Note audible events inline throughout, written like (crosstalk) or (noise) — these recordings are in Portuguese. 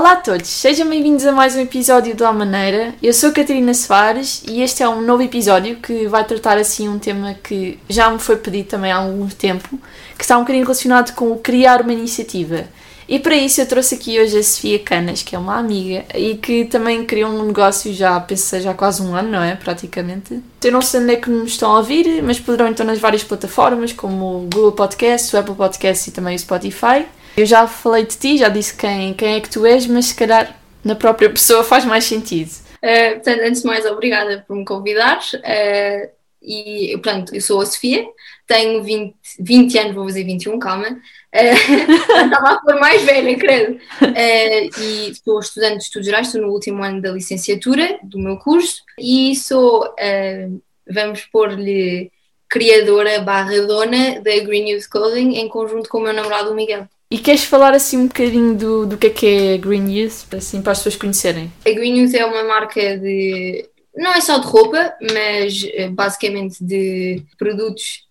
Olá a todos, sejam bem-vindos a mais um episódio do A Maneira. Eu sou Catarina Soares e este é um novo episódio que vai tratar assim um tema que já me foi pedido também há algum tempo, que está um bocadinho relacionado com o criar uma iniciativa. E para isso eu trouxe aqui hoje a Sofia Canas, que é uma amiga e que também criou um negócio já, penso já quase um ano, não é? Praticamente. Eu não sei onde é que nos estão a ouvir, mas poderão então nas várias plataformas, como o Google Podcast, o Apple Podcast e também o Spotify. Eu já falei de ti, já disse quem, quem é que tu és, mas se calhar na própria pessoa faz mais sentido. Uh, portanto, antes de mais, obrigada por me convidares. Uh, e, portanto, eu sou a Sofia, tenho 20, 20 anos, vou fazer 21, calma. Uh, (laughs) estava a pôr mais velha, credo. Uh, e sou estudante de estudos gerais, estou no último ano da licenciatura do meu curso e sou, vamos pôr-lhe, criadora barra dona da Green Youth Clothing em conjunto com o meu namorado Miguel. E queres falar assim um bocadinho do, do que é que é Green Youth, assim, para as pessoas conhecerem? A Green Youth é uma marca de. não é só de roupa, mas eh, basicamente de produtos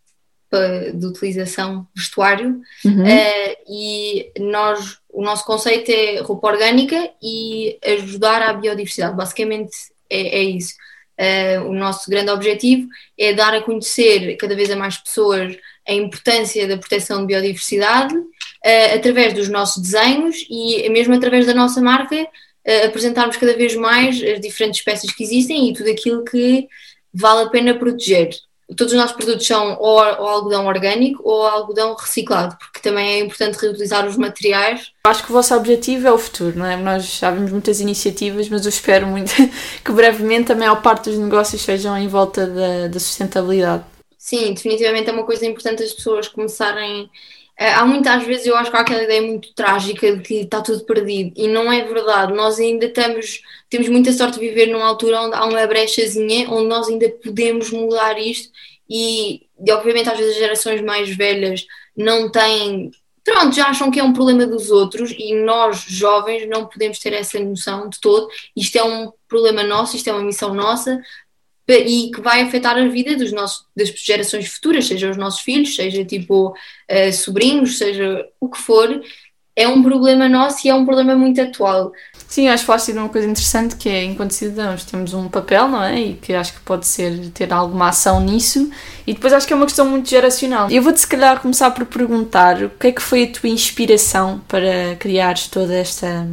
de utilização vestuário. Uhum. Uh, e nós, o nosso conceito é roupa orgânica e ajudar à biodiversidade. Basicamente é, é isso. Uh, o nosso grande objetivo é dar a conhecer cada vez a mais pessoas a importância da proteção de biodiversidade uh, através dos nossos desenhos e mesmo através da nossa marca uh, apresentarmos cada vez mais as diferentes espécies que existem e tudo aquilo que vale a pena proteger. Todos os nossos produtos são ou, ou algodão orgânico ou algodão reciclado, porque também é importante reutilizar os materiais. Acho que o vosso objetivo é o futuro, não é? Nós já vimos muitas iniciativas, mas eu espero muito (laughs) que brevemente a maior parte dos negócios sejam em volta da, da sustentabilidade. Sim, definitivamente é uma coisa importante as pessoas começarem há muitas vezes eu acho que há aquela ideia muito trágica de que está tudo perdido e não é verdade. Nós ainda estamos, temos muita sorte de viver numa altura onde há uma brechazinha onde nós ainda podemos mudar isto e, e obviamente às vezes as gerações mais velhas não têm, pronto, já acham que é um problema dos outros e nós jovens não podemos ter essa noção de todo. Isto é um problema nosso, isto é uma missão nossa, e que vai afetar a vida dos nossos, das gerações futuras, seja os nossos filhos, seja tipo uh, sobrinhos, seja o que for, é um problema nosso e é um problema muito atual. Sim, acho que falaste de uma coisa interessante que é, enquanto cidadãos, temos um papel, não é? E que acho que pode ser ter alguma ação nisso. E depois acho que é uma questão muito geracional. Eu vou-te, se calhar, começar por perguntar o que é que foi a tua inspiração para criares todo esta,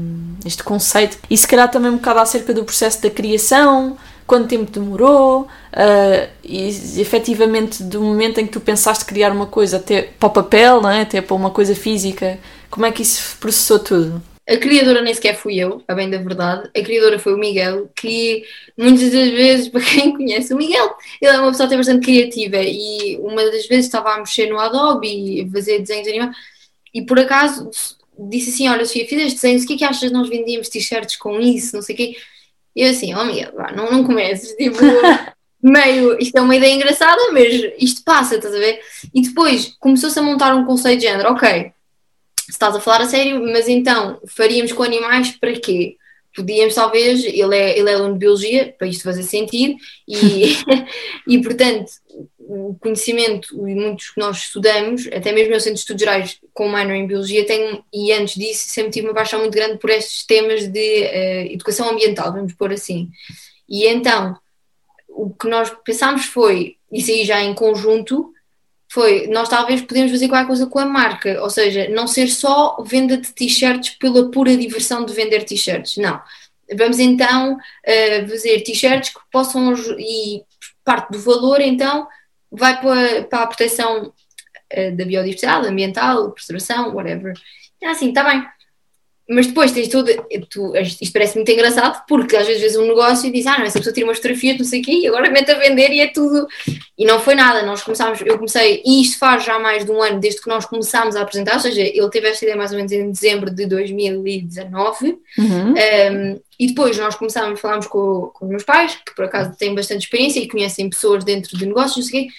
este conceito e, se calhar, também um bocado acerca do processo da criação, quanto tempo demorou, uh, e efetivamente do momento em que tu pensaste criar uma coisa até para o papel, é? até para uma coisa física, como é que isso processou tudo? A criadora nem sequer fui eu, a bem da verdade. A criadora foi o Miguel, que muitas das vezes, (laughs) para quem conhece o Miguel, ele é uma pessoa até bastante criativa e uma das vezes estava a mexer no Adobe e fazer desenhos animados e por acaso disse assim, olha Sofia, fizeste desenhos, o que é que achas nós vendíamos t-shirts com isso, não sei o quê. E eu assim, oh Miguel, não, não comeces, tipo, (laughs) meio, isto é uma ideia engraçada, mas isto passa, estás a ver? E depois começou-se a montar um conceito de género, ok, estás a falar a sério, mas então faríamos com animais para quê? Podíamos talvez, ele é, ele é aluno de biologia, para isto fazer sentido, e, (laughs) e portanto o conhecimento e muitos que nós estudamos, até mesmo eu sendo estudos gerais com minor em biologia, tenho, e antes disso sempre tive uma paixão muito grande por estes temas de uh, educação ambiental, vamos pôr assim. E então, o que nós pensámos foi, isso aí já em conjunto, foi, nós talvez podemos fazer qualquer coisa com a marca, ou seja, não ser só venda de t-shirts pela pura diversão de vender t-shirts, não. Vamos então uh, fazer t-shirts que possam, e parte do valor então vai para, para a proteção uh, da biodiversidade, ambiental, preservação, whatever. É assim, está bem. Mas depois tens tudo, tu, isto parece muito engraçado, porque às vezes um negócio e diz, ah, não, essa pessoa tira uma fotografia, não sei o quê, e agora mete a vender e é tudo. E não foi nada, nós começámos, eu comecei, e isto faz já mais de um ano desde que nós começámos a apresentar, ou seja, ele teve esta ideia mais ou menos em dezembro de 2019, uhum. um, e depois nós começámos, falámos com, com os meus pais, que por acaso têm bastante experiência e conhecem pessoas dentro de negócios, não sei o quê,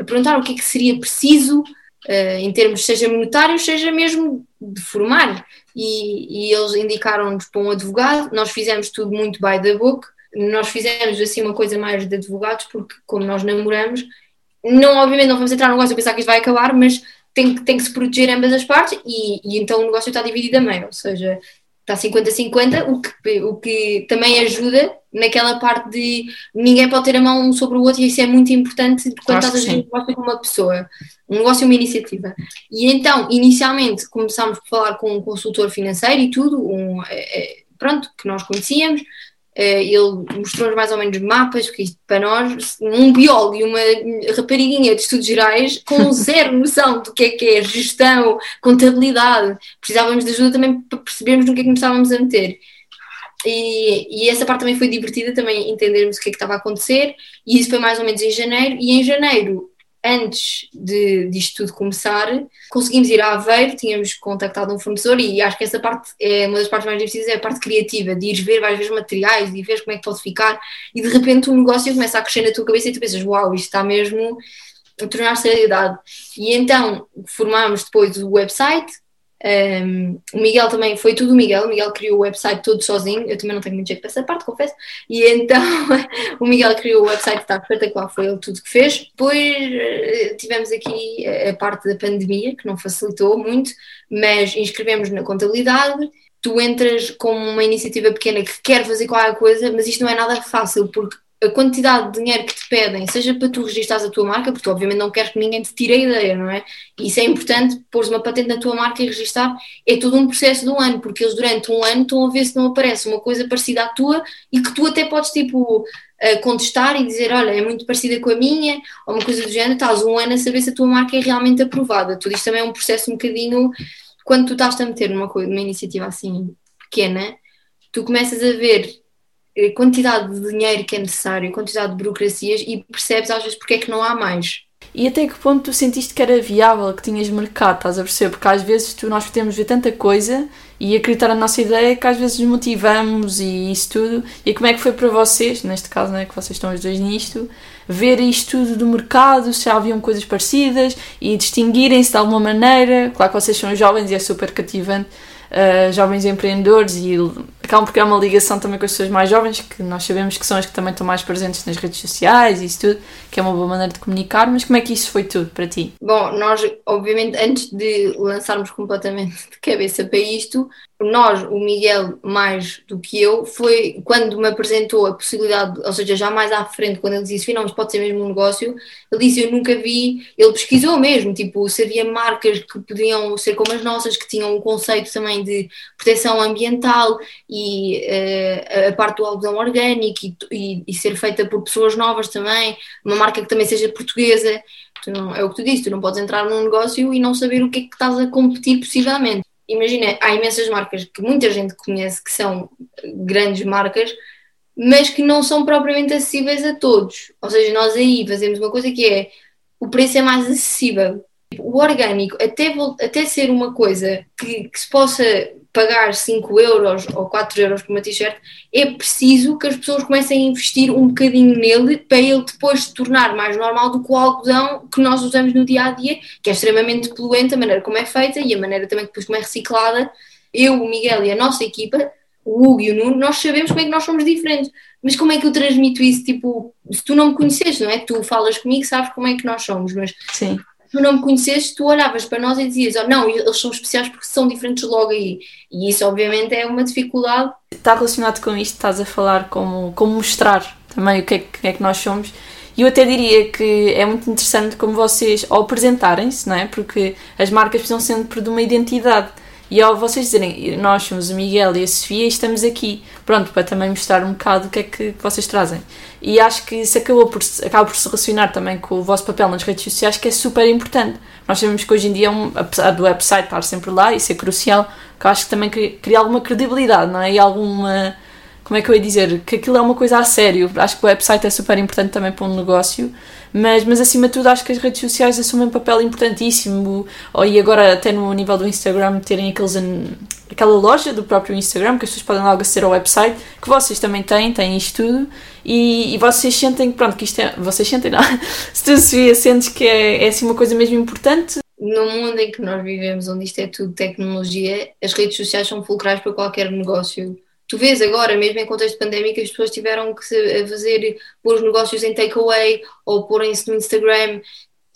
a perguntar o que é que seria preciso uh, em termos, seja monetários, seja mesmo de formar. E, e eles indicaram-nos para um advogado, nós fizemos tudo muito by the book, nós fizemos assim uma coisa mais de advogados, porque como nós namoramos, não, obviamente não vamos entrar no negócio e pensar que isto vai acabar, mas tem, tem que se proteger ambas as partes e, e então o negócio está dividido a meio, ou seja, está 50-50, o que, o que também ajuda naquela parte de ninguém pode ter a mão um sobre o outro e isso é muito importante quando estás a fazer um negócio com uma pessoa, um negócio é uma iniciativa. E então, inicialmente, começámos por falar com um consultor financeiro e tudo, um, é, pronto, que nós conhecíamos, eh, ele mostrou-nos mais ou menos mapas, porque isto para nós, um biólogo e uma rapariguinha de estudos gerais com (laughs) zero noção do que é que é gestão, contabilidade, precisávamos de ajuda também para percebermos no que é que nos estávamos a meter. E, e, essa parte também foi divertida, também entendermos o que é que estava a acontecer, e isso foi mais ou menos em janeiro, e em janeiro antes de, disto tudo começar, conseguimos ir a Aveiro, tínhamos contactado um fornecedor e acho que essa parte é uma das partes mais difíceis, é a parte criativa, de ir ver várias vezes materiais e ver como é que pode ficar. E de repente o negócio começa a crescer na tua cabeça e tu pensas, uau, isto está mesmo a tornar-se realidade. E então formámos depois o website, um, o Miguel também, foi tudo o Miguel, o Miguel criou o website todo sozinho, eu também não tenho muito jeito para essa parte, confesso, e então (laughs) o Miguel criou o website, está espetacular, foi ele tudo que fez. Depois eh, tivemos aqui a parte da pandemia, que não facilitou muito, mas inscrevemos na contabilidade, tu entras com uma iniciativa pequena que quer fazer qualquer coisa, mas isto não é nada fácil, porque a quantidade de dinheiro que te pedem, seja para tu registares a tua marca, porque tu obviamente não queres que ninguém te tire a ideia, não é? Isso é importante, pôres uma patente na tua marca e registar, é todo um processo de um ano, porque eles durante um ano estão a ver se não aparece uma coisa parecida à tua e que tu até podes, tipo, contestar e dizer, olha, é muito parecida com a minha, ou uma coisa do género, estás um ano a saber se a tua marca é realmente aprovada. Tudo isto também é um processo um bocadinho, quando tu estás a meter numa, coisa, numa iniciativa assim pequena, tu começas a ver quantidade de dinheiro que é necessário, quantidade de burocracias e percebes às vezes porque é que não há mais. E até que ponto tu sentiste que era viável, que tinhas mercado, estás a perceber? Porque às vezes tu, nós podemos ver tanta coisa e acreditar na nossa ideia que às vezes nos motivamos e isso tudo. E como é que foi para vocês, neste caso, né, que vocês estão os dois nisto, ver isto tudo do mercado, se haviam coisas parecidas e distinguirem-se de alguma maneira? Claro que vocês são jovens e é super cativante uh, jovens empreendedores e acabam por criar uma ligação também com as pessoas mais jovens, que nós sabemos que são as que também estão mais presentes nas redes sociais e isso tudo, que é uma boa maneira de comunicar, mas como é que isso foi tudo para ti? Bom, nós, obviamente, antes de lançarmos completamente de cabeça para isto, nós, o Miguel mais do que eu, foi quando me apresentou a possibilidade, ou seja, já mais à frente, quando ele disse finalmente pode ser mesmo um negócio, ele disse eu nunca vi, ele pesquisou mesmo, tipo, se havia marcas que podiam ser como as nossas, que tinham um conceito também de proteção ambiental e uh, a parte do algodão orgânico e, e, e, ser feita por pessoas novas também, uma marca que também seja portuguesa. Não, é o que tu disse, tu não podes entrar num negócio e não saber o que é que estás a competir possivelmente imagina, há imensas marcas que muita gente conhece que são grandes marcas, mas que não são propriamente acessíveis a todos. Ou seja, nós aí fazemos uma coisa que é o preço é mais acessível. O orgânico, até, até ser uma coisa que, que se possa pagar 5 euros ou 4 euros por uma t-shirt, é preciso que as pessoas comecem a investir um bocadinho nele para ele depois se tornar mais normal do que o algodão que nós usamos no dia a dia, que é extremamente poluente, a maneira como é feita e a maneira também depois como é reciclada. Eu, o Miguel e a nossa equipa, o Hugo e o Nuno, nós sabemos como é que nós somos diferentes. Mas como é que eu transmito isso? Tipo, se tu não me conheces, não é? Tu falas comigo, sabes como é que nós somos, mas Sim tu não me conheceste, tu olhavas para nós e dizias, oh, não, eles são especiais porque são diferentes logo aí. E isso, obviamente, é uma dificuldade. Está relacionado com isto, estás a falar como, como mostrar também o que é que, é que nós somos. E eu até diria que é muito interessante como vocês, ao apresentarem-se, não é? Porque as marcas precisam sempre de uma identidade e ao vocês dizerem, nós somos o Miguel e a Sofia e estamos aqui, pronto, para também mostrar um bocado o que é que vocês trazem. E acho que isso acabou por, acaba por se relacionar também com o vosso papel nas redes sociais, que é super importante. Nós sabemos que hoje em dia, um, apesar do website estar sempre lá, isso é crucial, que eu acho que também cria alguma credibilidade, não é? E alguma. Como é que eu ia dizer? Que aquilo é uma coisa a sério. Acho que o website é super importante também para um negócio mas, mas acima de tudo acho que as redes sociais assumem um papel importantíssimo e agora até no nível do Instagram terem aqueles aquela loja do próprio Instagram que as pessoas podem logo aceder ao website que vocês também têm, têm isto tudo e, e vocês sentem pronto que isto é, vocês sentem não (laughs) se tu Sofia sentes que é, é assim uma coisa mesmo importante no mundo em que nós vivemos, onde isto é tudo tecnologia, as redes sociais são fulcrais para qualquer negócio tu vês agora, mesmo em contexto pandémico, as pessoas tiveram que fazer pôr os negócios em takeaway ou porem-se no Instagram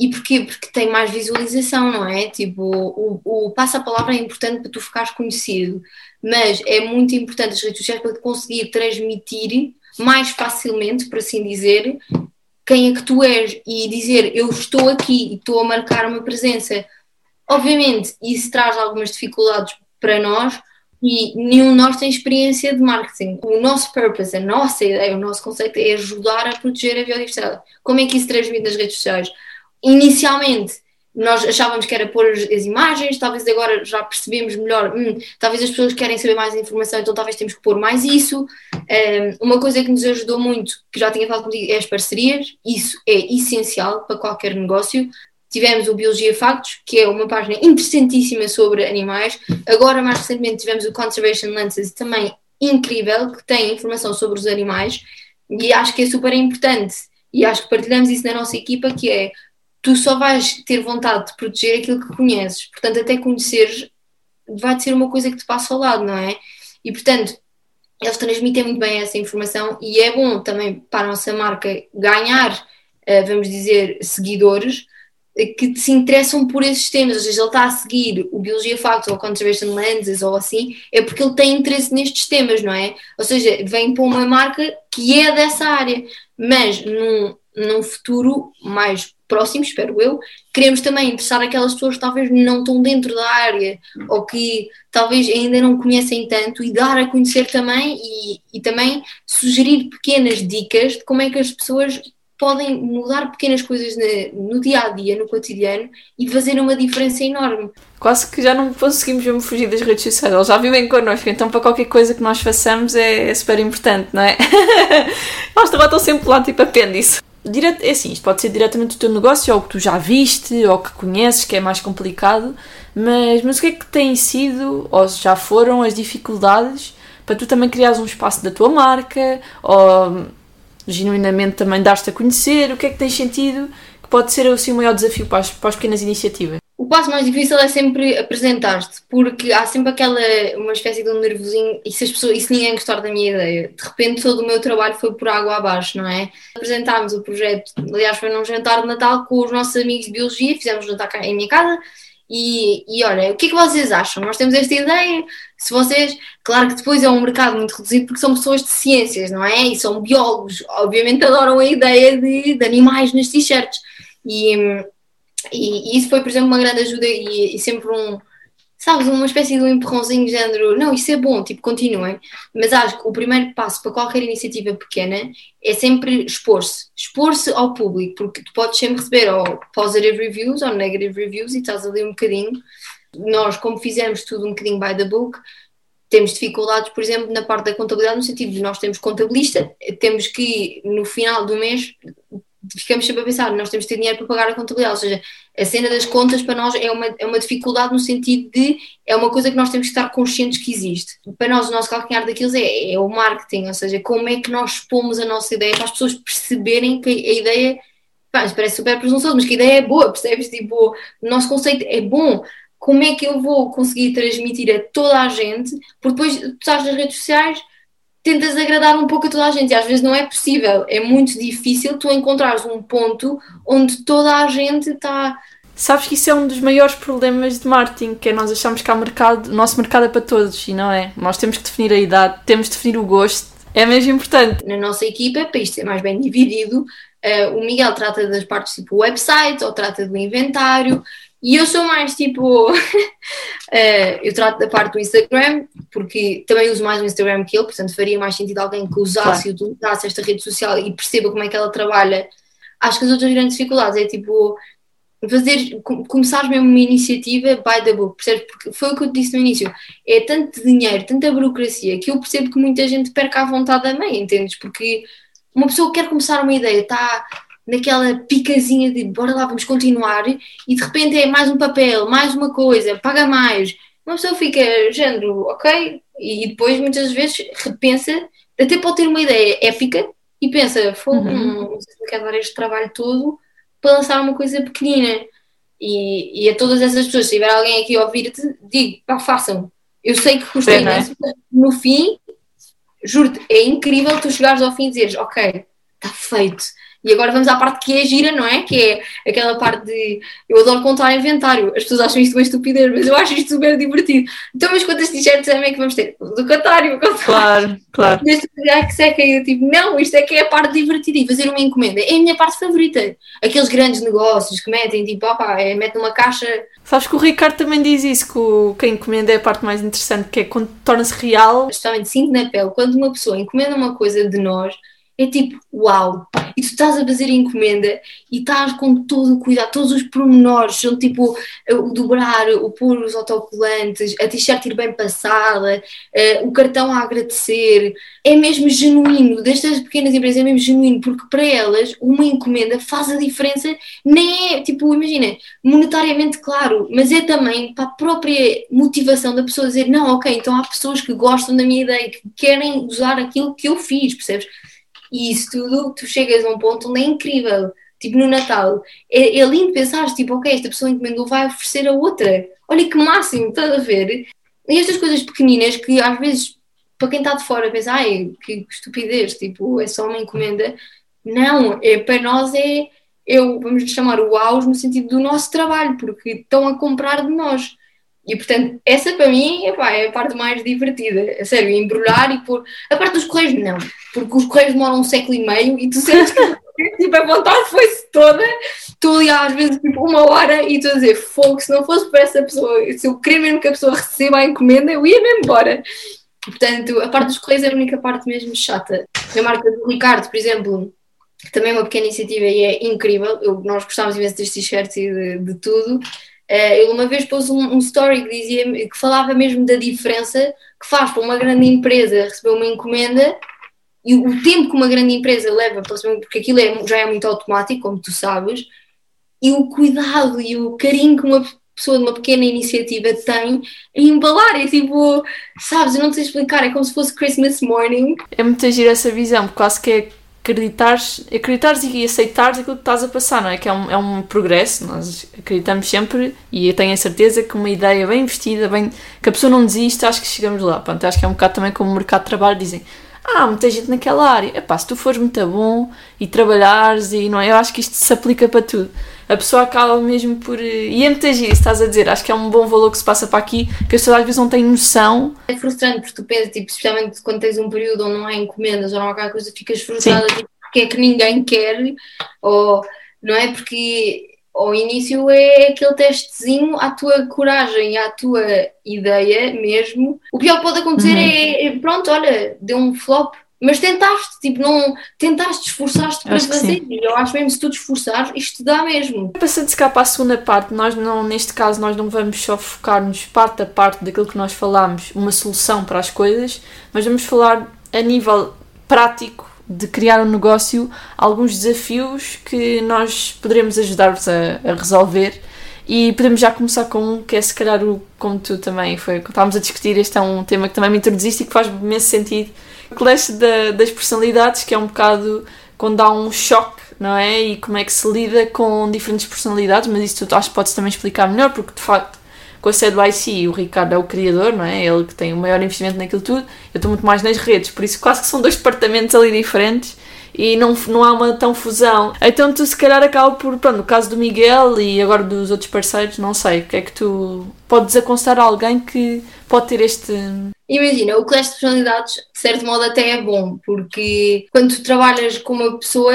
e porquê? Porque tem mais visualização, não é? Tipo, o, o passa-palavra é importante para tu ficares conhecido, mas é muito importante as redes sociais para conseguir transmitir mais facilmente, por assim dizer, quem é que tu és e dizer eu estou aqui e estou a marcar uma presença. Obviamente, isso traz algumas dificuldades para nós e nenhum de nós tem experiência de marketing. O nosso purpose, a nossa ideia, o nosso conceito é ajudar a proteger a biodiversidade. Como é que isso transmite nas redes sociais? Inicialmente, nós achávamos que era pôr as, imagens, talvez agora já percebemos melhor, hum, talvez as pessoas querem saber mais informação, então talvez temos que pôr mais isso. Um, uma coisa que nos ajudou muito, que já tinha falado contigo, é as parcerias, isso é essencial para qualquer negócio. Tivemos o Biologia Factos, que é uma página interessantíssima sobre animais. Agora, mais recentemente, tivemos o Conservation Lenses, também incrível, que tem informação sobre os animais, e acho que é super importante. E acho que partilhamos isso na nossa equipa, que é tu só vais ter vontade de proteger aquilo que conheces. Portanto, até conheceres vai ser uma coisa que te passa ao lado, não é? E portanto, eles transmitem muito bem essa informação e é bom também para a nossa marca ganhar, eh, vamos dizer, seguidores que se interessam por esses temas, ou seja, ele está a seguir o Biologia Facts ou Conservation Lenses ou assim, é porque ele tem interesse nestes temas, não é? Ou seja, vem para uma marca que é dessa área, mas num, num futuro mais próximo, espero eu, queremos também interessar aquelas pessoas que talvez não estão dentro da área ou que talvez ainda não conhecem tanto e dar a conhecer também e, e também sugerir pequenas dicas de como é que as pessoas podem mudar pequenas coisas no, dia a dia, no cotidiano e fazer uma diferença enorme. Quase que já não conseguimos mesmo fugir das redes sociais, eles já vivem connosco, então para qualquer coisa que nós façamos é, é super importante, não é? Eles também estão sempre lá, tipo apêndice. Direto, é assim, isto pode ser diretamente do teu negócio, ou que tu já viste, ou que conheces, que é mais complicado, mas, mas o que é que têm sido, ou já foram, as dificuldades para tu também criares um espaço da tua marca, ou genuinamente também dar-te a conhecer, o que é que tens sentido que pode ser assim, o maior desafio para as, para as pequenas iniciativas? O passo mais difícil é sempre apresentar-te, porque há sempre aquela, uma espécie de um nervosinho, e se, as pessoas, e se ninguém gostar da minha ideia, de repente todo o meu trabalho foi por água abaixo, não é? Apresentámos o projeto, aliás foi num jantar de Natal com os nossos amigos de Biologia, fizemos jantar em minha casa, e, e olha, o que é que vocês acham? Nós temos esta ideia, se vocês, claro que depois é um mercado muito reduzido porque são pessoas de ciências, não é? E são biólogos, obviamente adoram a ideia de, de animais nas t-shirts, e e, e, isso foi, por exemplo, uma grande ajuda e, e, sempre um, sabes, uma espécie de um empurrãozinho de género, não, isso é bom, tipo, continuem. Mas acho que o primeiro passo para qualquer iniciativa pequena é sempre expor-se. Expor-se ao público, porque tu podes sempre receber ou positive reviews ou negative reviews e estás ali um bocadinho. Nós, como fizemos tudo um bocadinho by the book, temos dificuldades, por exemplo, na parte da contabilidade, no sentido de nós temos contabilista, temos que, no final do mês, ficamos sempre a pensar, nós temos de ter dinheiro para pagar a contabilidade, ou seja, a cena das contas para nós é uma, é uma dificuldade no sentido de é uma coisa que nós temos que estar conscientes que existe. Para nós, o nosso calcanhar daquilo é, é o marketing, ou seja, como é que nós expomos a nossa ideia para as pessoas perceberem que a ideia, pá, parece super presunçoso, mas que a ideia é boa, percebes? Tipo, o nosso conceito é bom. Como é que eu vou conseguir transmitir a toda a gente? Porque depois tu estás nas redes sociais tentas agradar um pouco a toda a gente e às vezes não é possível. É muito difícil tu encontrares um ponto onde toda a gente está. Sabes que isso é um dos maiores problemas de marketing, que é nós achamos que há mercado, o nosso mercado é para todos e não é. Nós temos que definir a idade, temos que definir o gosto, é mesmo importante. Na nossa equipa, para isto ser mais bem dividido, uh, o Miguel trata das partes tipo website ou trata do inventário, e eu sou mais tipo. uh, (laughs) eu trato da parte do Instagram, porque também uso mais o Instagram que ele, portanto faria mais sentido alguém que usasse e utilizasse esta rede social e perceba como é que ela trabalha. Acho que as outras grandes dificuldades é tipo. Fazer, começar mesmo uma iniciativa by the book, percebes? Porque foi o que eu disse no início, é tanto dinheiro, tanta burocracia, que eu percebo que muita gente perca a vontade a meio, entendes? Porque uma pessoa quer começar uma ideia, está naquela picazinha de bora lá, vamos continuar, e de repente é mais um papel, mais uma coisa, paga mais. Uma pessoa fica, género, ok? E depois muitas vezes repensa, até pode ter uma ideia épica e pensa, uhum. não sei se quero dar este trabalho todo para lançar uma coisa pequenina. E, e a todas essas pessoas, se tiver alguém aqui a ouvir-te, digo, pá, façam. Eu sei que custa é? imenso, mas no fim, juro-te, é incrível tu chegares ao fim e dizeres, ok, está feito E agora vamos à parte que é gira, não é? Que é aquela parte de. Eu adoro contar inventário. As pessoas acham isto uma estupidez, mas eu acho isto super divertido. Então, mas quantas t-shirts é que vamos ter? Do contário, Claro, claro. Desde que seca, eu tipo, não, isto é que é a parte divertida. E fazer uma encomenda é a minha parte favorita. Aqueles grandes negócios que metem, tipo, opa, é, mete numa caixa. Sabes que o Ricardo também diz isso, que, o, que a encomenda é a parte mais interessante, que é quando torna-se real. Justamente sinto na pele, quando uma pessoa encomenda uma coisa de nós é tipo, uau! E tu estás a fazer a encomenda e estás com todo o cuidado, todos os pormenores, são tipo o dobrar, o pôr os autocolantes, a t-shirt ir bem passada, uh, o cartão a agradecer. É mesmo genuíno, destas pequenas empresas é mesmo genuíno, porque para elas uma encomenda faz a diferença, nem é, tipo, imagina, monetariamente claro, mas é também para a própria motivação da pessoa dizer, não, ok, então há pessoas que gostam da minha ideia, que querem usar aquilo que eu fiz, percebes? E isso tudo, tu chegas a um ponto onde é incrível. Tipo, no Natal, é, é lindo pensar, tipo, ok, esta pessoa encomendou vai oferecer a outra. Olha que máximo, estás a ver? E estas coisas pequeninas que às vezes, para quem está de fora, pensa, ai, que estupidez, tipo, é só uma encomenda. Não, é, para nós é, eu, vamos chamar o auge no sentido do nosso trabalho, porque estão a comprar de nós. E portanto, essa para mim epá, é a parte mais divertida. É sério, embrulhar e pôr. A parte dos correios, não. Porque os correios demoram um século e meio e tu sentes que (laughs) tipo, a vontade foi-se toda. Estou ali às vezes tipo uma hora e estou a dizer fogo, se não fosse para essa pessoa, se eu queria mesmo que a pessoa receba a encomenda, eu ia mesmo embora. Portanto, a parte dos correios é a única parte mesmo chata. A marca do Ricardo, por exemplo, também é uma pequena iniciativa e é incrível. Eu, nós gostávamos imenso das t-shirts e de, de tudo. Ele uma vez pôs um, um, story que dizia que falava mesmo da diferença que faz para uma grande empresa receber uma encomenda e o tempo que uma grande empresa leva porque aquilo é, já é muito automático, como tu sabes, e o cuidado e o carinho que uma pessoa de uma pequena iniciativa tem em embalar. É tipo, sabes, eu não sei explicar, é como se fosse Christmas morning. É muito agir essa visão, quase que é acreditares, acreditares e aceitares aquilo que estás a passar, não é? Que é um, é um progresso, nós acreditamos sempre e eu tenho a certeza que uma ideia bem investida, bem, que a pessoa não desiste, acho que chegamos lá. Pronto, acho que é um bocado também como o mercado de trabalho, dizem, ah, muita gente naquela área, epá, se tu fores muito bom e trabalhares e não é, eu acho que isto se aplica para tudo. A pessoa acaba mesmo por. E é muito giro, estás a dizer. Acho que é um bom valor que se passa para aqui, que as pessoas às vezes não têm noção. É frustrante porque tu pensas, tipo, especialmente quando tens um período onde não há encomendas ou não há aquela coisa, ficas frustrada tipo, porque é que ninguém quer, ou não é? Porque ao início é aquele testezinho à tua coragem, à tua ideia mesmo. O pior que pode acontecer uhum. é, é, pronto, olha, deu um flop, mas tentaste, tipo, não tentaste, esforçaste para fazer. E eu acho mesmo que se tu te esforçares, isto dá mesmo. Passando-se cá para a segunda parte, nós não, neste caso, nós não vamos só focar-nos parte a parte daquilo que nós falámos, uma solução para as coisas, mas vamos falar a nível prático de criar um negócio, alguns desafios que nós poderemos ajudar-vos a, a, resolver. E podemos já começar com um que é se calhar o, como tu também foi, estávamos a discutir, este é um tema que também me introduziste e que faz imenso sentido. Clash da, das personalidades, que é um bocado quando há um choque, não é? E como é que se lida com diferentes personalidades, mas isso tu acho que podes também explicar melhor, porque de facto com a sede do IC, o Ricardo é o criador, não é? Ele que tem o maior investimento naquilo tudo. Eu estou muito mais nas redes, por isso quase que são dois departamentos ali diferentes e não, não há uma tão fusão. Então tu se calhar acaba por, pronto, no caso do Miguel e agora dos outros parceiros, não sei, o que é que tu podes aconselhar a alguém que pode ter este... Imagina, o clash de personalidades, de certo modo, até é bom, porque quando tu trabalhas com uma pessoa,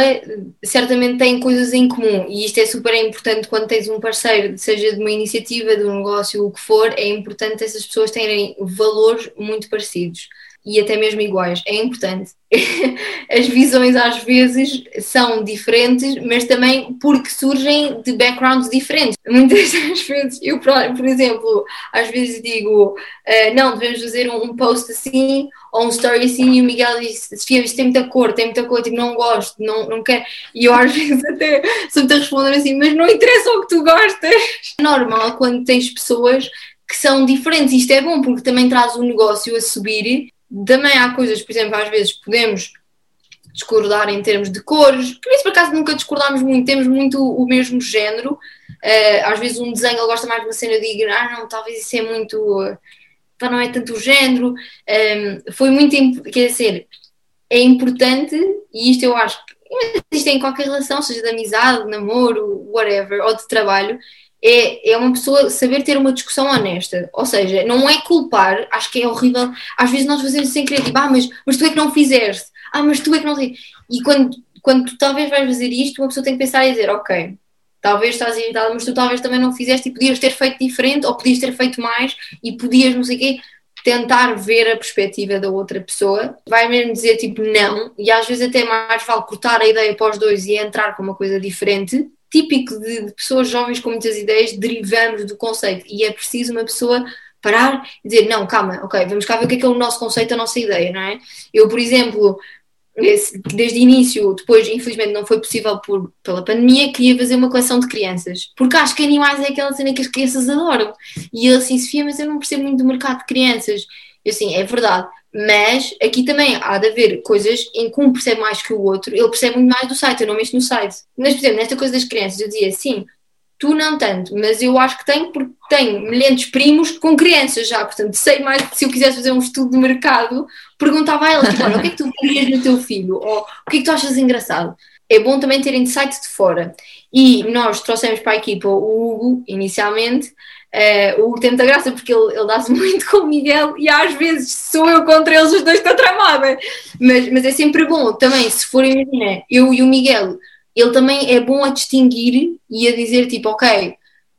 certamente têm coisas em comum, e isto é super importante quando tens um parceiro, seja de uma iniciativa, de um negócio, o que for, é importante essas pessoas terem valores muito parecidos e até mesmo iguais. É importante. (laughs) As visões às vezes são diferentes, mas também porque surgem de backgrounds diferentes. (laughs) Muitas das vezes, eu, por exemplo, às vezes digo, uh, não, devemos fazer um, post assim ou um story assim, e o Miguel diz, Sofia, isto tem muita cor, tem muita cor, tipo, não gosto, não, não quero. E eu às (laughs) vezes até sou-te a responder assim, mas não interessa o que tu gostas. É normal quando tens pessoas que são diferentes. Isto é bom porque também traz o negócio a subir também há coisas, por exemplo, às vezes podemos discordar em termos de cores, por isso por acaso nunca discordámos muito, temos muito o mesmo género. Uh, às vezes um desenho ele gosta mais de uma cena, eu digo, ah não, talvez isso é muito, uh, não é tanto o género. Ehm, foi muito, quer dizer, é importante, e isto eu acho que isto é em qualquer relação, seja de amizade, namoro, whatever, ou de trabalho, é, é uma pessoa saber ter uma discussão honesta. Ou seja, não é culpar, acho que é horrível. Às vezes nós fazemos sem querer, tipo, ah, mas, mas tu é que não fizeste, ah, mas tu é que não. E quando, quando tu talvez vais fazer isto, uma pessoa tem que pensar e dizer, ok, talvez estás irritada, mas tu talvez também não fizeste e podias ter feito diferente, ou podias ter feito mais e podias, não sei o quê tentar ver a perspectiva da outra pessoa, vai mesmo dizer tipo não, e às vezes até mais vale cortar a ideia para os dois e entrar com uma coisa diferente. Típico de, de pessoas jovens com muitas ideias, derivamos do conceito e é preciso uma pessoa parar e dizer: não, calma, ok, vamos cá ver o que é, que é o nosso conceito, a nossa ideia, não é? Eu, por exemplo, desde o início, depois infelizmente não foi possível por, pela pandemia, queria fazer uma coleção de crianças, porque acho que animais é aquela cena que as crianças adoram. E ele assim, Sofia, mas eu não percebo muito do mercado de crianças. Eu assim, é verdade, mas aqui também há de haver coisas em que um percebe mais que o outro, ele percebe muito mais do site, eu não mexo no site. Mas, por exemplo, nesta coisa das crianças, eu dizia, sim, Tu não tanto, mas eu acho que tenho, porque tenho milhares primos com crianças já, portanto sei mais se eu quisesse fazer um estudo de mercado, perguntava a elas, tipo, o que é que tu querias no teu filho? Ou o que é que tu achas engraçado? É bom também ter insights de fora. E nós trouxemos para a equipa o Hugo, inicialmente, Uh, o tem graça porque ele, ele dá-se (laughs) muito com o Miguel e às vezes sou eu contra eles, os dois contra a Mada. Mas, mas é sempre bom também, se for, imagina, eu e o Miguel ele também é bom a distinguir e a dizer tipo, ok,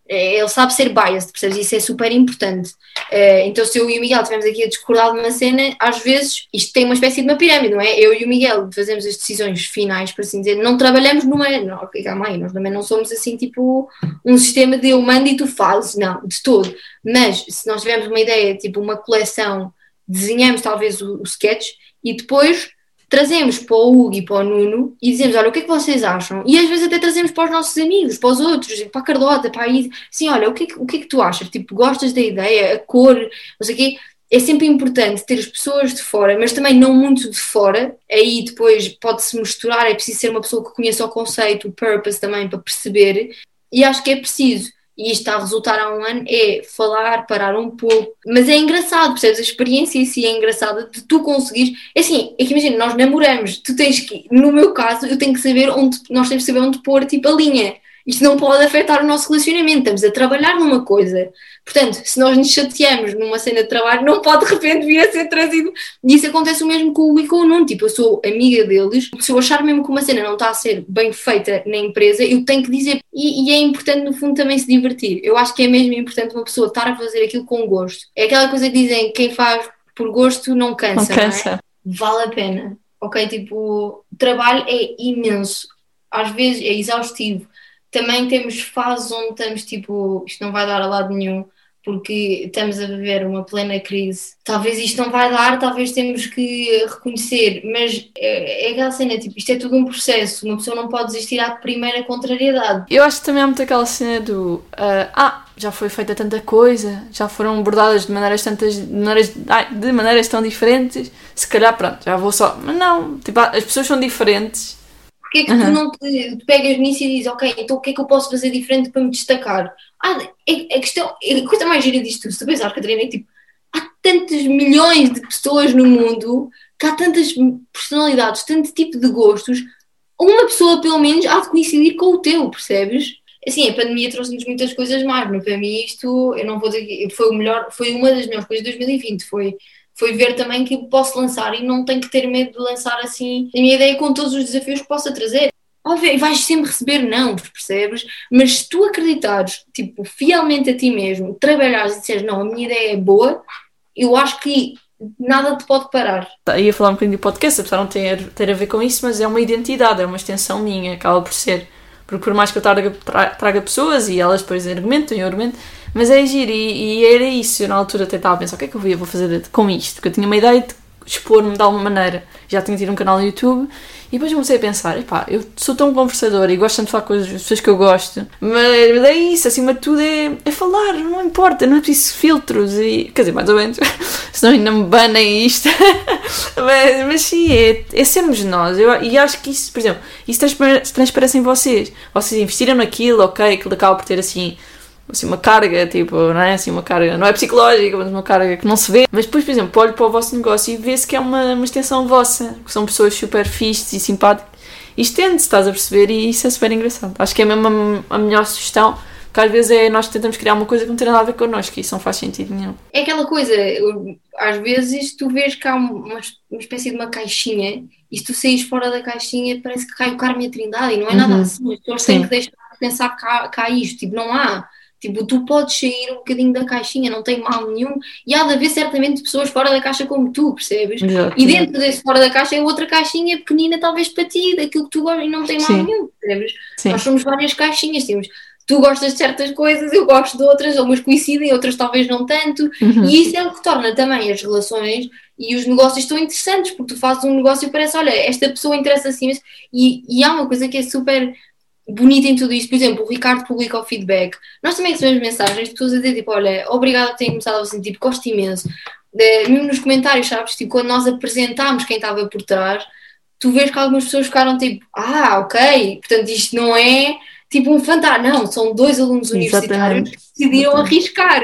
ele sabe ser biased, percebes? Isso é super importante. Uh, então, se eu e o Miguel estivermos aqui a discordar de uma cena, às vezes isto tem uma espécie de uma pirâmide, não é? Eu e o Miguel fazemos as decisões finais, por assim dizer, não trabalhamos numa. Não, calma aí, nós também não somos assim tipo um sistema de eu mando e tu fazes, não, de todo. Mas se nós tivermos uma ideia, tipo uma coleção, desenhamos talvez o, o sketch e depois trazemos para o Hugo e para o Nuno e dizemos, olha, o que é que vocês acham? E às vezes até trazemos para os nossos amigos, para os outros, para a Carlota, para aí, assim, olha, o que, é que, o que é que tu achas? Tipo, gostas da ideia, a cor, não sei o quê? É sempre importante ter as pessoas de fora, mas também não muito de fora, aí depois pode-se misturar, é preciso ser uma pessoa que conheça o conceito, o purpose também, para perceber, e acho que é preciso e isto está a resultar há um ano, é falar, parar um pouco. Mas é engraçado, percebes? A experiência em si é engraçada de tu conseguires. É assim, é que imagina, nós namoramos, tu tens que, no meu caso, eu tenho que saber onde, nós temos que saber onde pôr tipo a linha. Isto não pode afetar o nosso relacionamento, estamos a trabalhar numa coisa. Portanto, se nós nos chateamos numa cena de trabalho, não pode de repente vir a ser trazido. E isso acontece o mesmo com o e com o Nuno. Tipo, eu sou amiga deles, se eu achar mesmo que uma cena não está a ser bem feita na empresa, eu tenho que dizer. E, e é importante, no fundo, também se divertir. Eu acho que é mesmo importante uma pessoa estar a fazer aquilo com gosto. É aquela coisa que dizem: quem faz por gosto não cansa. Não cansa. Não é? Vale a pena. Ok? Tipo, o trabalho é imenso. Às vezes é exaustivo também temos fases onde estamos tipo, isto não vai dar a lado nenhum, porque estamos a viver uma plena crise. Talvez isto não vai dar, talvez temos que reconhecer, mas é, é aquela cena, tipo, isto é tudo um processo, uma pessoa não pode desistir à primeira contrariedade. Eu acho que também há muito aquela cena do uh, ah, já foi feita tanta coisa, já foram abordadas de maneiras tantas de maneiras, de maneiras tão diferentes, se calhar pronto, já vou só. Mas não, tipo, as pessoas são diferentes Porquê é que uhum. tu não te, te, pegas nisso e dizes, ok, então o que é que eu posso fazer diferente para me destacar? Ah, é, é questão, é a coisa mais gira disto tudo, se tu pensar, Catarina, é tipo, há tantos milhões de pessoas no mundo, que há tantas personalidades, tanto tipo de gostos, uma pessoa pelo menos há de coincidir com o teu, percebes? Assim, a pandemia trouxe-nos muitas coisas mais, mas para mim isto, eu não vou dizer foi o melhor, foi uma das melhores coisas de 2020, foi foi ver também que posso lançar e não tenho que ter medo de lançar assim a minha ideia com todos os desafios que possa trazer. Óbvio, vais sempre receber não, percebes? Mas se tu acreditares, tipo, fielmente a ti mesmo, trabalhares e disseres, não, a minha ideia é boa, eu acho que nada te pode parar. Tá, ia falar um bocadinho de podcast, apesar de não ter, ter a ver com isso, mas é uma identidade, é uma extensão minha, acaba por ser. Porque por mais que eu traga, traga pessoas e elas depois argumentam e argumentam, mas é giro, e, e, era isso. Eu na altura até estava a pensar: o que é que eu vou fazer com isto? Porque eu tinha uma ideia de expor-me de alguma maneira. Já tinha tido um canal no YouTube e depois comecei a pensar: epá, eu sou tão conversadora e gosto tanto de falar com as pessoas que eu gosto, mas é isso, acima de tudo é, é falar, não importa, não é preciso filtros e. quer dizer, mais ou menos, (laughs) senão ainda me banem isto. (laughs) mas, mas sim, é, é sermos nós. Eu, e acho que isso, por exemplo, isso transparece em vocês. Vocês investiram naquilo, ok, aquilo acaba por ter assim assim, uma carga, tipo, não é? Assim, uma carga, não é psicológica, mas uma carga que não se vê. Mas depois, por exemplo, olho para o vosso negócio e vê-se que é uma, uma extensão vossa, que são pessoas super fixes e simpáticas. estende-se, estás a perceber? E isso é super engraçado. Acho que é mesmo a, a melhor sugestão, porque às vezes é nós tentamos criar uma coisa que não tem nada a ver connosco e isso não faz sentido nenhum. É aquela coisa, às vezes tu vês que há uma, uma espécie de uma caixinha e se tu saís fora da caixinha parece que cai o Carme e a Trindade e não é nada Uhum. assim. As pessoas têm que deixar de pensar que há, que há isto, tipo, não há. Tipo, tu podes sair um bocadinho da caixinha, não tem mal nenhum, e há de haver certamente pessoas fora da caixa como tu, percebes? Exato. E dentro desse fora da caixa é outra caixinha pequenina, talvez para ti, daquilo que tu gostas e não tem mal Sim. nenhum, percebes? Sim. Nós somos várias caixinhas, temos. Tu gostas de certas coisas, eu gosto de outras, umas coincidem, outras talvez não tanto, Uhum. e isso é o que torna também as relações e os negócios tão interessantes, porque tu fazes um negócio e parece, olha, esta pessoa interessa-se imenso, e, e há uma coisa que é super bonita em tudo isto, por exemplo, o Ricardo publica o feedback, nós também recebemos mensagens de pessoas a dizer, tipo, olha, obrigada por terem começado a sentir, tipo, gosto imenso, mesmo nos comentários, sabes, tipo, quando nós apresentámos quem estava por trás, tu vês que algumas pessoas ficaram tipo, ah, ok, portanto isto não é tipo um fantasma, não, são dois alunos universitários Exatamente. que decidiram Exatamente. arriscar,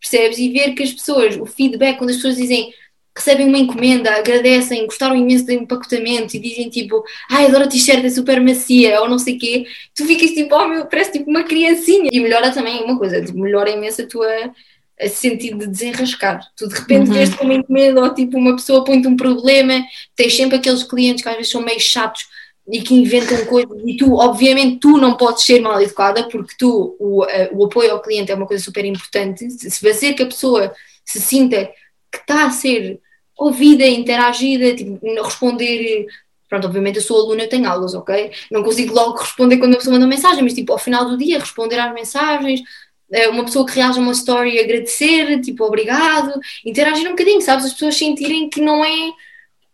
percebes? E ver que as pessoas, o feedback, quando as pessoas dizem, recebem uma encomenda, agradecem, gostaram imenso do empacotamento e dizem tipo, ai, adoro a t-shirt, é super macia, ou não sei o quê, tu ficas tipo, oh meu, parece tipo uma criancinha. E melhora também uma coisa, tipo, melhora imenso a tua a sentido de desenrascar. Tu de repente Uhum. vês como encomenda ou tipo uma pessoa põe-te um problema, tens sempre aqueles clientes que às vezes são meio chatos e que inventam coisas e tu, obviamente, tu não podes ser mal educada porque tu, o, o apoio ao cliente é uma coisa super importante. Se se fazer que a pessoa se sinta que está a ser ouvida, interagida, tipo, responder. Pronto, obviamente eu sou aluna, eu tenho aulas, ok? Não consigo logo responder quando a pessoa manda mensagem, mas tipo, ao final do dia, responder às mensagens, eh, uma pessoa que reage a uma story agradecer, tipo, obrigado, interagir um bocadinho, sabes? As pessoas sentirem que não é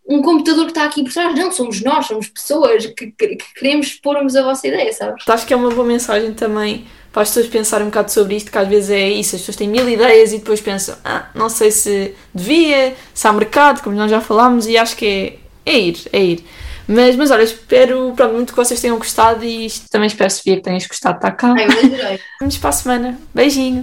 um computador que está aqui por trás, não, somos nós, somos pessoas que, que- que queremos expormos a vossa ideia, sabes? Acho que é uma boa mensagem também para as pessoas pensarem um bocado sobre isto, que às vezes é isso, as pessoas têm mil ideias e depois pensam, ah, não sei se devia, se há mercado, como nós já falámos, e acho que é, é ir, é ir. Mas, mas olha, espero pronto, muito que vocês tenham gostado e também espero, Sofia, que tenhas gostado de estar cá. Ai, eu adorei. Vamos para a semana. Beijinho!